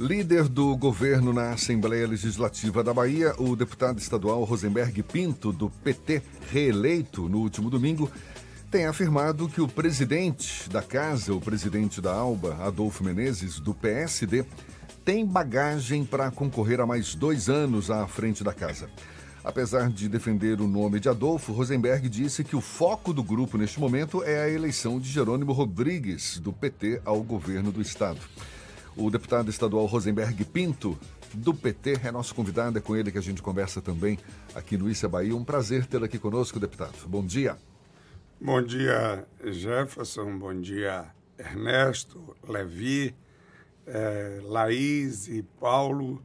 Líder do governo na Assembleia Legislativa da Bahia, o deputado estadual Rosenberg Pinto, do PT, reeleito no último domingo, tem afirmado que o presidente da casa, o presidente da ALBA, Adolfo Menezes, do PSD, tem bagagem para concorrer a mais dois anos à frente da casa. Apesar de defender o nome de Adolfo, Rosenberg disse que o foco do grupo neste momento é a eleição de Jerônimo Rodrigues, do PT, ao governo do Estado. O deputado estadual Rosenberg Pinto, do PT, é nosso convidado. É com ele que a gente conversa também aqui no Issa Bahia. Um prazer tê-lo aqui conosco, deputado. Bom dia. Bom dia, Jefferson. Bom dia, Ernesto, Levi, eh, Laís e Paulo.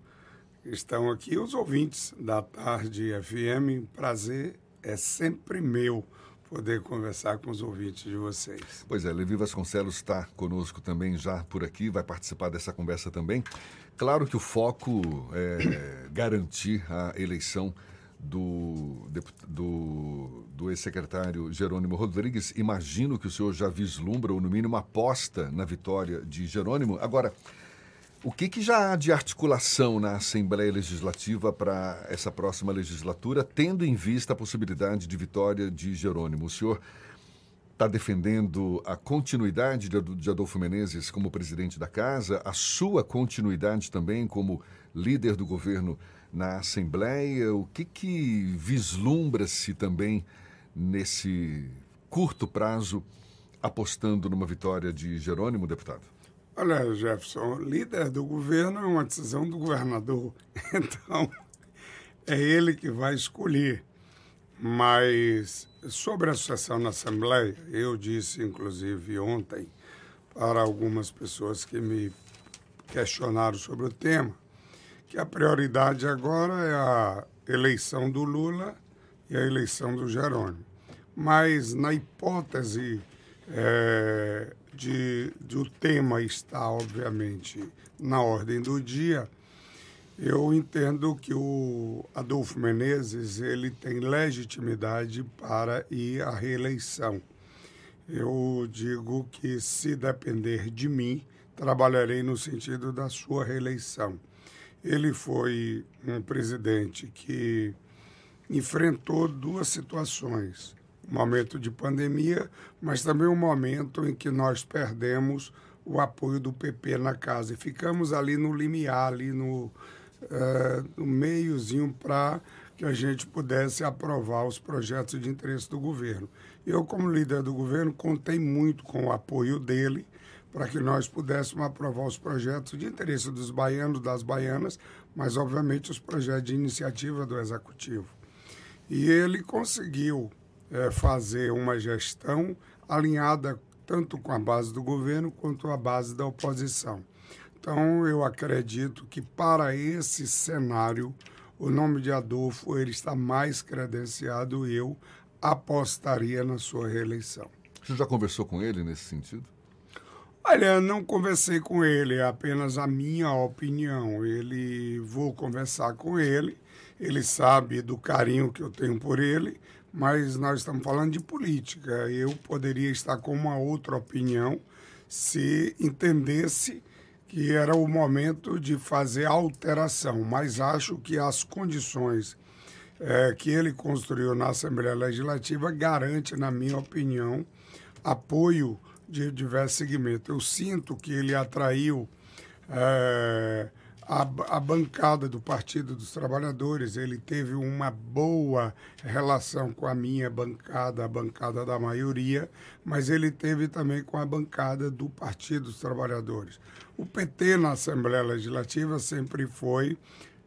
Estão aqui os ouvintes da Tarde FM. Prazer é sempre meu poder conversar com os ouvintes de vocês. Pois é, Levi Vasconcelos está conosco também já por aqui, vai participar dessa conversa também. Claro que o foco é garantir a eleição do, do, do ex-secretário Jerônimo Rodrigues. Imagino que o senhor já vislumbra, ou no mínimo aposta na vitória de Jerônimo. Agora, o que, que já há de articulação na Assembleia Legislativa para essa próxima legislatura, tendo em vista a possibilidade de vitória de Jerônimo? O senhor está defendendo a continuidade de Adolfo Menezes como presidente da casa, a sua continuidade também como líder do governo na Assembleia? O que, que vislumbra-se também nesse curto prazo apostando numa vitória de Jerônimo, deputado? Olha, Jefferson, líder do governo é uma decisão do governador. Então, é ele que vai escolher. Mas sobre a sucessão na Assembleia, eu disse, inclusive, ontem, para algumas pessoas que me questionaram sobre o tema, que a prioridade agora é a eleição do Lula e a eleição do Jerônimo. Mas, na hipótese é, de, o tema está, obviamente, na ordem do dia, eu entendo que o Adolfo Menezes ele tem legitimidade para ir à reeleição. Eu digo que, se depender de mim, trabalharei no sentido da sua reeleição. Ele foi um presidente que enfrentou duas situações momento de pandemia, mas também um momento em que nós perdemos o apoio do PP na casa e ficamos ali no limiar, ali no, uh, no meiozinho para que a gente pudesse aprovar os projetos de interesse do governo. Eu, como líder do governo, contei muito com o apoio dele para que nós pudéssemos aprovar os projetos de interesse dos baianos, das baianas, mas, obviamente, os projetos de iniciativa do Executivo. E ele conseguiu é, fazer uma gestão alinhada tanto com a base do governo quanto a base da oposição. Então, eu acredito que para esse cenário, o nome de Adolfo ele está mais credenciado e eu apostaria na sua reeleição. Você já conversou com ele nesse sentido? Olha, não conversei com ele, é apenas a minha opinião. Ele vou conversar com ele. Ele sabe do carinho que eu tenho por ele, mas nós estamos falando de política. Eu poderia estar com uma outra opinião se entendesse que era o momento de fazer alteração, mas acho que as condições é, que ele construiu na Assembleia Legislativa garante, na minha opinião, apoio de diversos segmentos. Eu sinto que ele atraiu é, a, a, bancada do Partido dos Trabalhadores, ele teve uma boa relação com a minha bancada, a bancada da maioria, mas ele teve também com a bancada do Partido dos Trabalhadores. O PT na Assembleia Legislativa sempre foi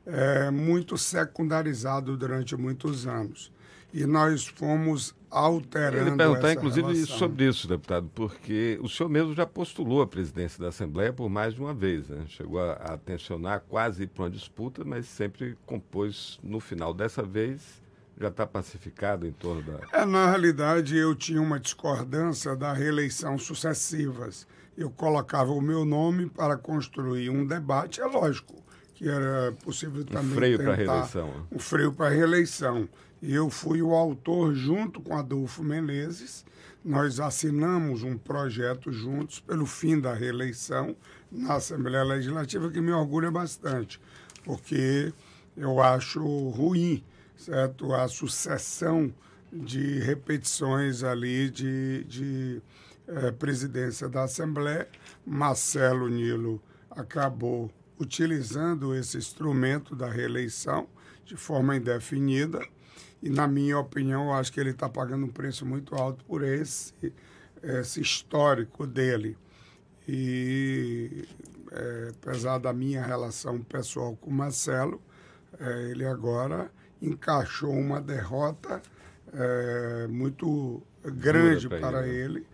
é, muito secundarizado durante muitos anos. E nós fomos alterando. Eu perguntar, inclusive, relação. sobre isso, deputado, porque o senhor mesmo já postulou a presidência da Assembleia por mais de uma vez. Né? Chegou a, a tensionar quase para uma disputa, mas sempre compôs no final. Dessa vez já está pacificado em torno da. É, na realidade, eu tinha uma discordância da reeleição sucessivas. Eu colocava o meu nome para construir um debate, é lógico que era possível também. Um freio para a reeleição. Um freio para a reeleição. Eu fui o autor, junto com Adolfo Menezes, nós assinamos um projeto juntos pelo fim da reeleição, na Assembleia Legislativa que me orgulha bastante, porque eu acho ruim, certo? A sucessão de repetições ali de, de eh, presidência da Assembleia. Marcelo Nilo acabou utilizando esse instrumento da reeleição de forma indefinida e, na minha opinião, eu acho que ele está pagando um preço muito alto por esse, esse histórico dele. E, é, apesar da minha relação pessoal com o Marcelo, é, ele agora encaixou uma derrota é, muito grande para ele,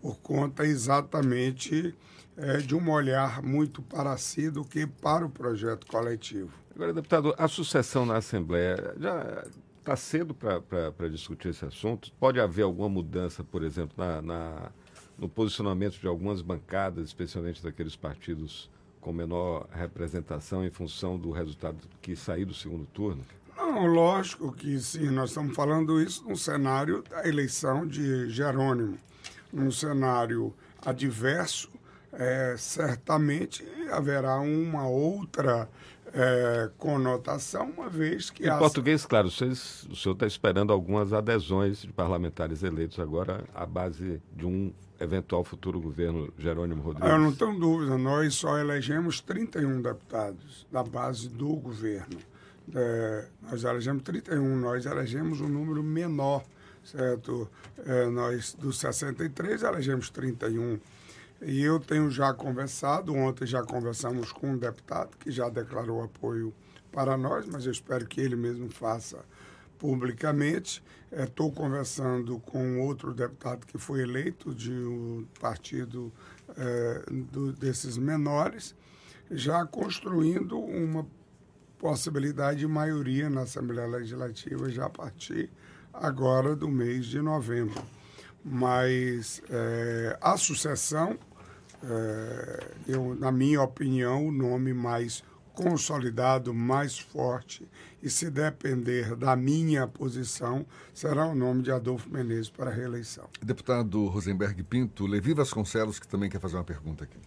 por conta exatamente é, de um olhar muito para si do que para o projeto coletivo. Agora, deputado, a sucessão na Assembleia já está cedo para discutir esse assunto? Pode haver alguma mudança, por exemplo, na, na, no posicionamento de algumas bancadas, especialmente daqueles partidos com menor representação em função do resultado que sair do segundo turno? Não, lógico que sim, nós estamos falando isso num cenário da eleição de Jerônimo, num cenário adverso, é, certamente haverá uma outra é, conotação, uma vez que... Em português, claro, vocês, o senhor está esperando algumas adesões de parlamentares eleitos agora à base de um eventual futuro governo Jerônimo Rodrigues. Eu não tenho dúvida, nós só elegemos 31 deputados da base do governo. É, nós elegemos 31, nós elegemos um número menor, certo? É, nós, dos 63, elegemos 31. E eu tenho já conversado, ontem já conversamos com um deputado que já declarou apoio para nós, mas eu espero que ele mesmo faça publicamente. Estou é, conversando com outro deputado que foi eleito de um partido é, do, desses menores, já construindo uma possibilidade de maioria na Assembleia Legislativa já a partir agora do mês de novembro. Mas é, a sucessão é, eu, na minha opinião, o nome mais consolidado, mais forte, e se depender da minha posição, será o nome de Adolfo Menezes para a reeleição. Deputado Rosenberg Pinto, Levi Vasconcelos, que também quer fazer uma pergunta aqui.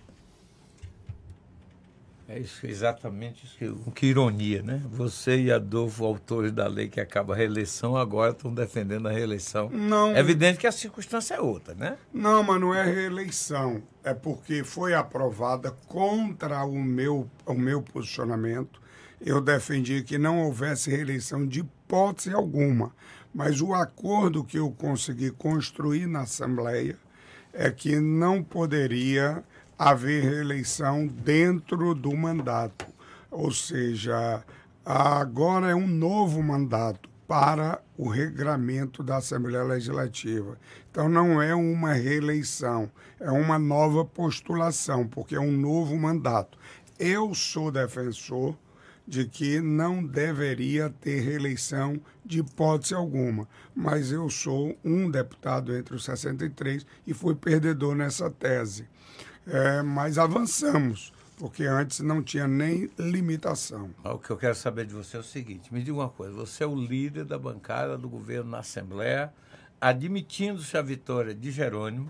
É isso, exatamente isso. Que, que ironia, né? Você e Adolfo, autores da lei que acaba a reeleição, agora estão defendendo a reeleição. Não. É evidente que a circunstância é outra, né? Não, mas não é reeleição. É porque foi aprovada contra o meu, o meu posicionamento. Eu defendi que não houvesse reeleição de hipótese alguma. Mas o acordo que eu consegui construir na Assembleia é que não poderia haver reeleição dentro do mandato. Ou seja, agora é um novo mandato para o regramento da Assembleia Legislativa. Então não é uma reeleição, é uma nova postulação, porque é um novo mandato. Eu sou defensor de que não deveria ter reeleição de hipótese alguma, mas eu sou um deputado entre os 63 e fui perdedor nessa tese é, mas avançamos, porque antes não tinha nem limitação. O que eu quero saber de você é o seguinte: me diga uma coisa, você é o líder da bancada do governo na Assembleia, admitindo-se a vitória de Jerônimo,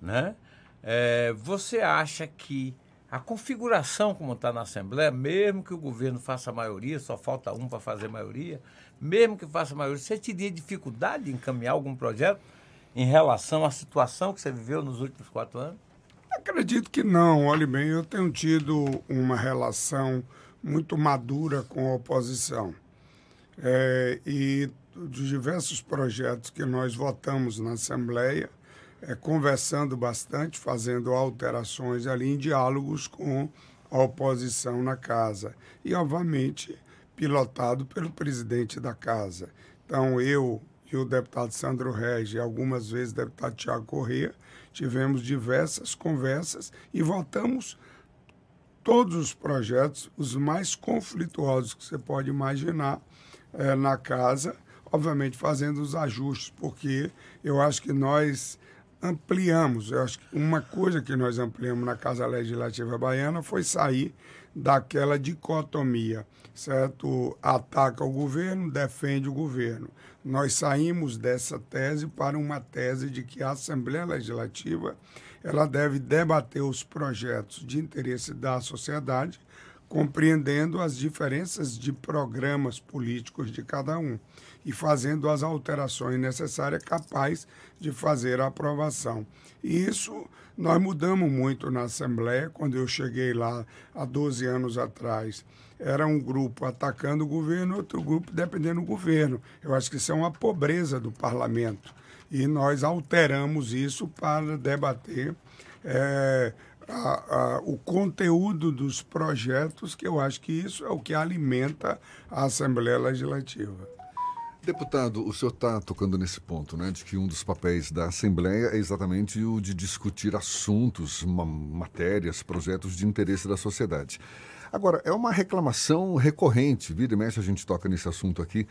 né? É, você acha que a configuração como está na Assembleia, mesmo que o governo faça maioria, só falta um para fazer maioria, mesmo que faça maioria, você teria dificuldade em encaminhar algum projeto em relação à situação que você viveu nos últimos quatro anos? Acredito que não. Olhe bem, eu tenho tido uma relação muito madura com a oposição. É, e dos diversos projetos que nós votamos na Assembleia, é, conversando bastante, fazendo alterações ali em diálogos com a oposição na casa. E, obviamente, pilotado pelo presidente da casa. Então, eu e o deputado Sandro Regis, e algumas vezes o deputado Tiago Corrêa, tivemos diversas conversas e votamos todos os projetos, os mais conflituosos que você pode imaginar é, na casa, obviamente fazendo os ajustes, porque eu acho que nós ampliamos, eu acho que uma coisa que nós ampliamos na Casa Legislativa Baiana foi sair daquela dicotomia, certo? Ataca o governo, defende o governo. Nós saímos dessa tese para uma tese de que a Assembleia Legislativa ela deve debater os projetos de interesse da sociedade, compreendendo as diferenças de programas políticos de cada um e fazendo as alterações necessárias capazes de fazer a aprovação. E isso nós mudamos muito na Assembleia, quando eu cheguei lá há 12 anos atrás. Era um grupo atacando o governo, outro grupo defendendo o governo. Eu acho que isso é uma pobreza do parlamento. E nós alteramos isso para debater é, a, a, o conteúdo dos projetos, que eu acho que isso é o que alimenta a Assembleia Legislativa. Deputado, o senhor está tocando nesse ponto, né, de que um dos papéis da Assembleia é exatamente o de discutir assuntos, matérias, projetos de interesse da sociedade. Agora, é uma reclamação recorrente, vira e mexe a gente toca nesse assunto aqui,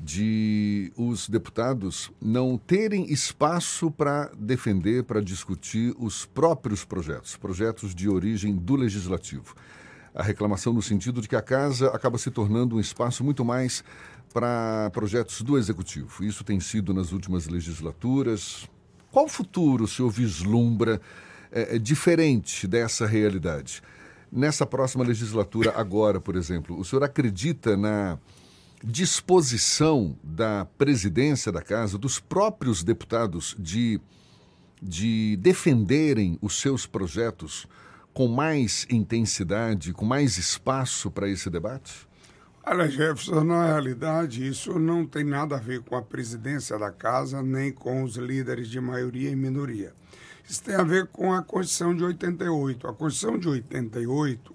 de os deputados não terem espaço para defender, para discutir os próprios projetos, projetos de origem do legislativo. A reclamação no sentido de que a casa acaba se tornando um espaço muito mais para projetos do executivo. Isso tem sido nas últimas legislaturas. Qual futuro o senhor vislumbra é, diferente dessa realidade? Nessa próxima legislatura, agora, por exemplo, o senhor acredita na disposição da presidência da casa, dos próprios deputados, de, de defenderem os seus projetos com mais intensidade, com mais espaço para esse debate? Olha, Jefferson, na realidade, isso não tem nada a ver com a presidência da casa, nem com os líderes de maioria e minoria. Isso tem a ver com a Constituição de 88. A Constituição de 88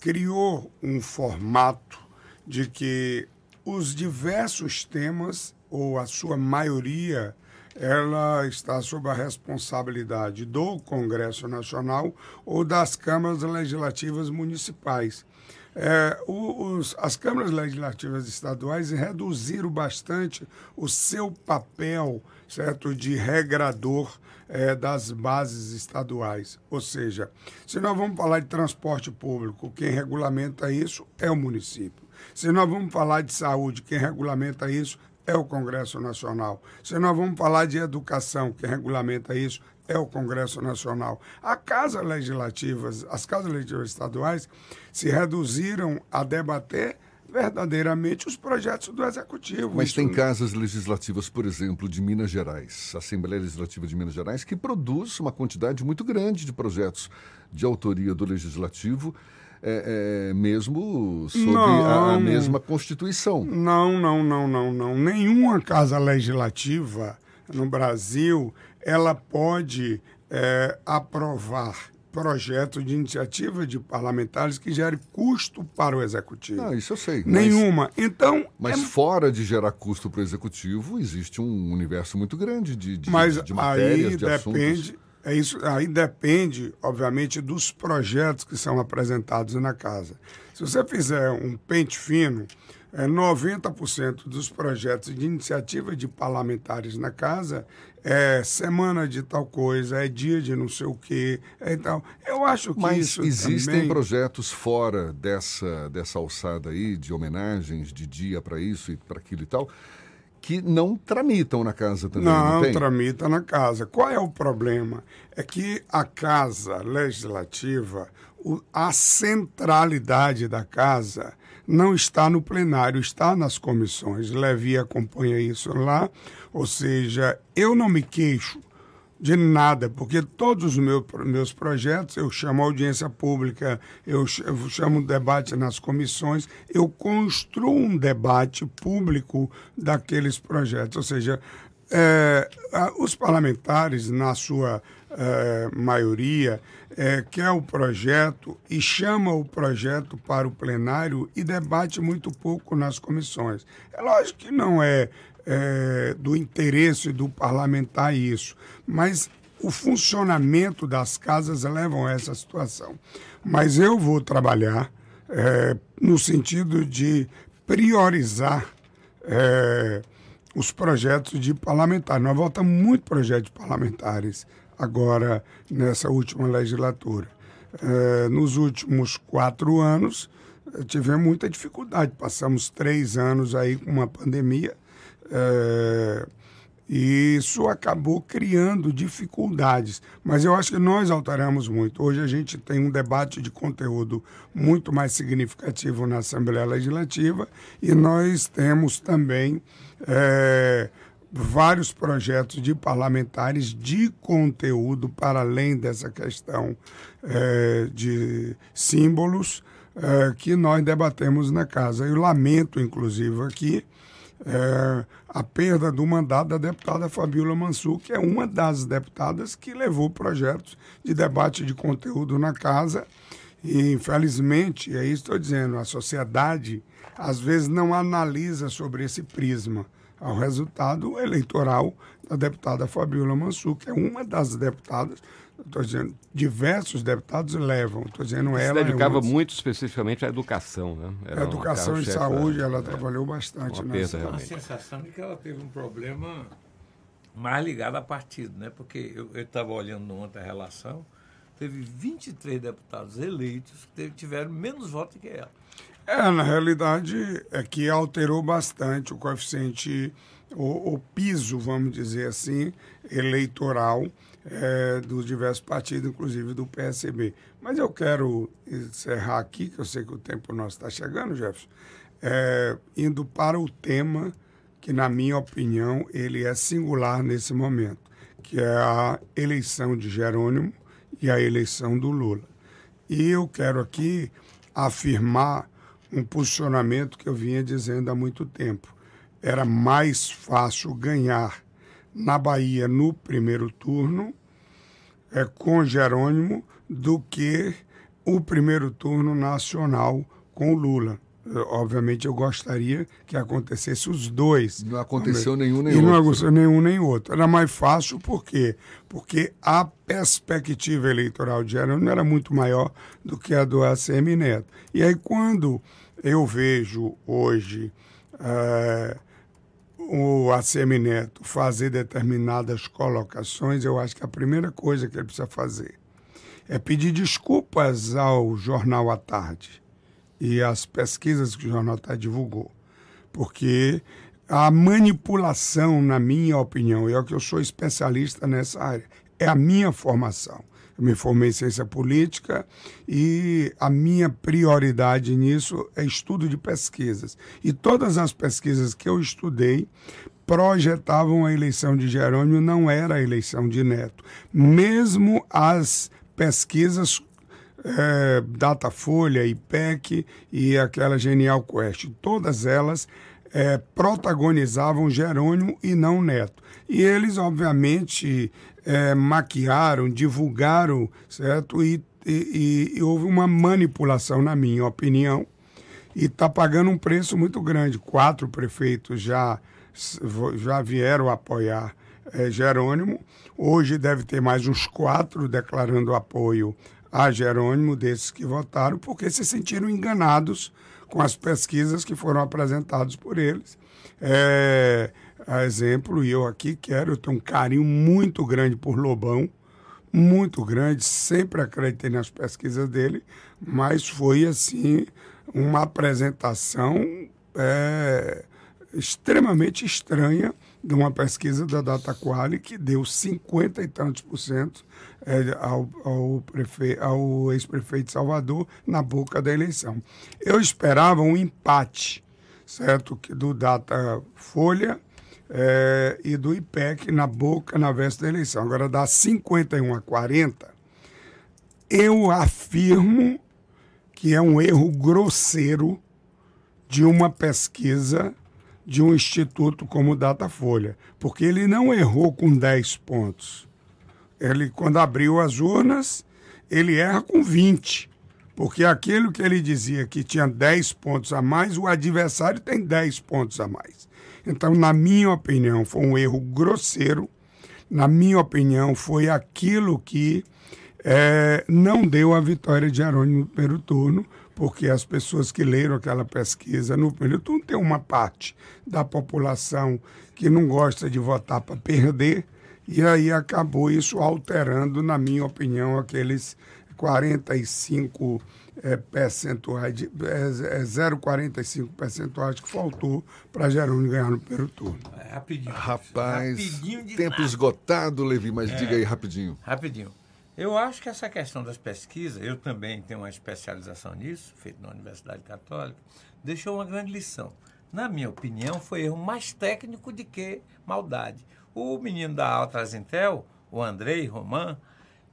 criou um formato de que os diversos temas, ou a sua maioria, ela está sob a responsabilidade do Congresso Nacional ou das câmaras legislativas municipais. É, os, as câmaras legislativas estaduais reduziram bastante o seu papel certo, de regrador é, das bases estaduais. Ou seja, se nós vamos falar de transporte público, quem regulamenta isso é o município. Se nós vamos falar de saúde, quem regulamenta isso é o Congresso Nacional. Se nós vamos falar de educação, quem regulamenta isso é o Congresso Nacional. A casa legislativas, as casas legislativas estaduais se reduziram a debater verdadeiramente os projetos do Executivo. Mas Isso... tem casas legislativas, por exemplo, de Minas Gerais, a Assembleia Legislativa de Minas Gerais, que produz uma quantidade muito grande de projetos de autoria do Legislativo, é, é, mesmo sob a, a mesma Constituição. Não, não, não, não, não. Nenhuma casa legislativa no Brasil ela pode é, aprovar projeto de iniciativa de parlamentares que gere custo para o executivo. Não, isso eu sei. Nenhuma. Mas, então. Mas é... fora de gerar custo para o executivo, existe um universo muito grande de, de, mas de matérias, aí de depende, assuntos. É isso, aí depende, obviamente, dos projetos que são apresentados na casa. Se você fizer um pente fino, é, 90% dos projetos de iniciativa de parlamentares na casa é semana de tal coisa, é dia de não sei o quê. É, então, eu acho que Mas isso existem também... projetos fora dessa, dessa alçada aí, de homenagens, de dia para isso e para aquilo e tal, que não tramitam na casa também. Não, não tramita na casa. Qual é o problema? É que a casa legislativa, a centralidade da casa não está no plenário, está nas comissões. Levi acompanha isso lá. Ou seja, eu não me queixo de nada, porque todos os meus, meus projetos eu chamo audiência pública, eu chamo debate nas comissões, eu construo um debate público daqueles projetos. Ou seja, é, os parlamentares, na sua é, maioria, é, quer o projeto e chama o projeto para o plenário e debate muito pouco nas comissões. É lógico que não é, é do interesse do parlamentar isso, mas o funcionamento das casas levam a essa situação. Mas eu vou trabalhar é, no sentido de priorizar é, os projetos de parlamentares. Nós votamos muito projetos parlamentares agora nessa última legislatura. É, nos últimos quatro anos, eh, tivemos muita dificuldade. Passamos três anos aí com uma pandemia. É, E isso acabou criando dificuldades. Mas eu acho que nós alteramos muito. Hoje a gente tem um debate de conteúdo muito mais significativo na Assembleia Legislativa e nós temos também é, vários projetos de parlamentares de conteúdo para além dessa questão é, de símbolos é, que nós debatemos na casa. Eu lamento, inclusive, aqui é, a perda do mandato da deputada Fabiola Mansur, que é uma das deputadas que levou projetos de debate de conteúdo na casa. E, infelizmente, é isso que estou dizendo, a sociedade às vezes não analisa sobre esse prisma ao resultado eleitoral da deputada Fabiola Mansur, que é uma das deputadas Estou dizendo, diversos deputados levam. Estou dizendo ela. Se dedicava é uma... muito especificamente à educação, né? Era educação e saúde, ela é, trabalhou bastante. Uma perda, realmente. a sensação de que ela teve um problema mais ligado a partido, né? Porque eu estava olhando ontem a relação, teve 23 deputados eleitos que tiveram menos votos que ela. É, na realidade, é que alterou bastante o coeficiente, o, o piso, vamos dizer assim, eleitoral é, dos diversos partidos, inclusive do PSB. Mas eu quero encerrar aqui, que eu sei que o tempo nosso está chegando, Jefferson, é, indo para o tema que, na minha opinião, ele é singular nesse momento, que é a eleição de Jerônimo e a eleição do Lula. E eu quero aqui afirmar um posicionamento que eu vinha dizendo há muito tempo. Era mais fácil ganhar na Bahia no primeiro turno é, com Jerônimo do que o primeiro turno nacional com Lula. Obviamente eu gostaria que acontecesse os dois. Não aconteceu nenhum nem e outro. não aconteceu nenhum nem outro. Era mais fácil por quê? Porque a perspectiva eleitoral de Jerônimo era muito maior do que a do ACM Neto. E aí quando eu vejo hoje é, o ACM Neto fazer determinadas colocações, eu acho que a primeira coisa que ele precisa fazer é pedir desculpas ao Jornal à Tarde e às pesquisas que o Jornal Tarde divulgou. Porque a manipulação, na minha opinião, e é o que eu sou especialista nessa área, é a minha formação. Eu me formei em ciência política e a minha prioridade nisso é estudo de pesquisas. E todas as pesquisas que eu estudei projetavam a eleição de Jerônimo, não era a eleição de Neto. Mesmo as pesquisas é, Datafolha, IPEC e aquela Genial Quest, todas elas é, protagonizavam Jerônimo e não Neto. E eles, obviamente, é, maquiaram, divulgaram, certo? E, e, e, houve uma manipulação, na minha opinião, e está pagando um preço muito grande. Quatro prefeitos já, já vieram apoiar é, Jerônimo. Hoje deve ter mais uns quatro declarando apoio a Jerônimo, desses que votaram, porque se sentiram enganados com as pesquisas que foram apresentadas por eles. É, a exemplo, e eu aqui quero, eu tenho um carinho muito grande por Lobão, muito grande, sempre acreditei nas pesquisas dele, mas foi assim uma apresentação é, extremamente estranha de uma pesquisa da Data Quali que deu 50 e tantos por cento é, ao, ao, ao ex-prefeito Salvador na boca da eleição. Eu esperava um empate, certo, do Data Folha é, e do IPEC na boca na véspera da eleição. Agora dá 51 a 40. Eu afirmo que é um erro grosseiro de uma pesquisa de um instituto como o Datafolha, porque ele não errou com 10 pontos. Ele, quando abriu as urnas, ele erra com 20, porque aquilo que ele dizia que tinha 10 pontos a mais, o adversário tem 10 pontos a mais. Então, na minha opinião, foi um erro grosseiro. Na minha opinião, foi aquilo que é, não deu a vitória de Jerônimo no primeiro turno, porque as pessoas que leram aquela pesquisa no primeiro turno tem uma parte da população que não gosta de votar para perder, e aí acabou isso alterando, na minha opinião, aqueles 45 é, percentuais, de, é, é 0,45 percentuais que faltou para Jerônimo ganhar no primeiro turno. É, rapidinho. Rapaz, rapidinho tempo esgotado, Levi, mas é, diga aí rapidinho. Rapidinho. Eu acho que essa questão das pesquisas, eu também tenho uma especialização nisso, feito na Universidade Católica, deixou uma grande lição. Na minha opinião, foi erro mais técnico de que maldade. O menino da Alta Intel, o Andrei Roman,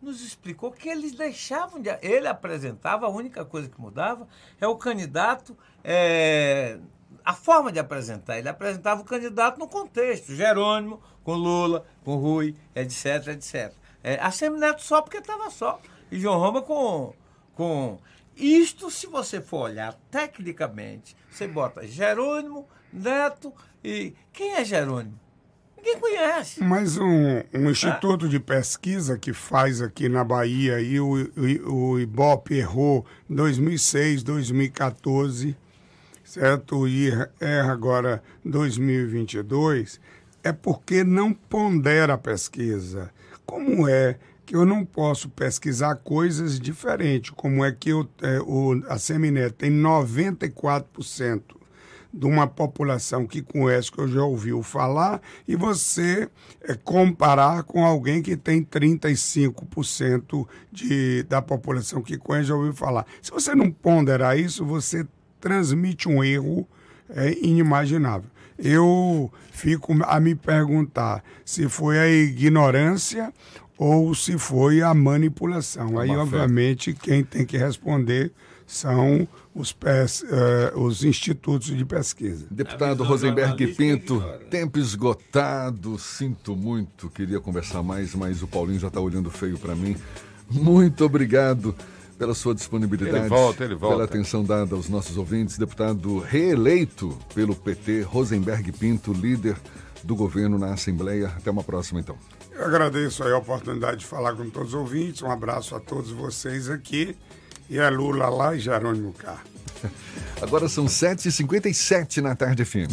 nos explicou que eles deixavam de. Ele apresentava, a única coisa que mudava é o candidato. É, a forma de apresentar. Ele apresentava o candidato no contexto. Jerônimo, com Lula, com Rui, etc, etc. É, a Semineto só porque estava só. E João Roma com, com. Isto, se você for olhar tecnicamente, você bota Jerônimo, Neto e. Quem é Jerônimo? Ninguém conhece. Mas um, um instituto de pesquisa que faz aqui na Bahia, e o, o, o Ibope errou 2006, 2014, certo? E erra agora 2022, é porque não pondera a pesquisa. Como é que eu não posso pesquisar coisas diferentes? Como é que eu, é, o, a Seminet tem 94% de uma população que conhece, que eu já ouviu falar, e você é, comparar com alguém que tem 35% de, da população que conhece, já ouviu falar. Se você não ponderar isso, você transmite um erro é, inimaginável. Eu fico a me perguntar se foi a ignorância ou se foi a manipulação. É Aí, obviamente, quem tem que responder são os, pes, uh, os institutos de pesquisa. Deputado Rosenberg Pinto, tempo esgotado, sinto muito, queria conversar mais, mas o Paulinho já está olhando feio para mim. Muito obrigado pela sua disponibilidade, ele volta, ele volta. pela atenção dada aos nossos ouvintes. Deputado reeleito pelo PT, Rosenberg Pinto, líder do governo na Assembleia. Até uma próxima, então. Eu agradeço a oportunidade de falar com todos os ouvintes. Um abraço a todos vocês aqui. E a Lula lá e Jerônimo cá. Agora são 7h57 na tarde fim.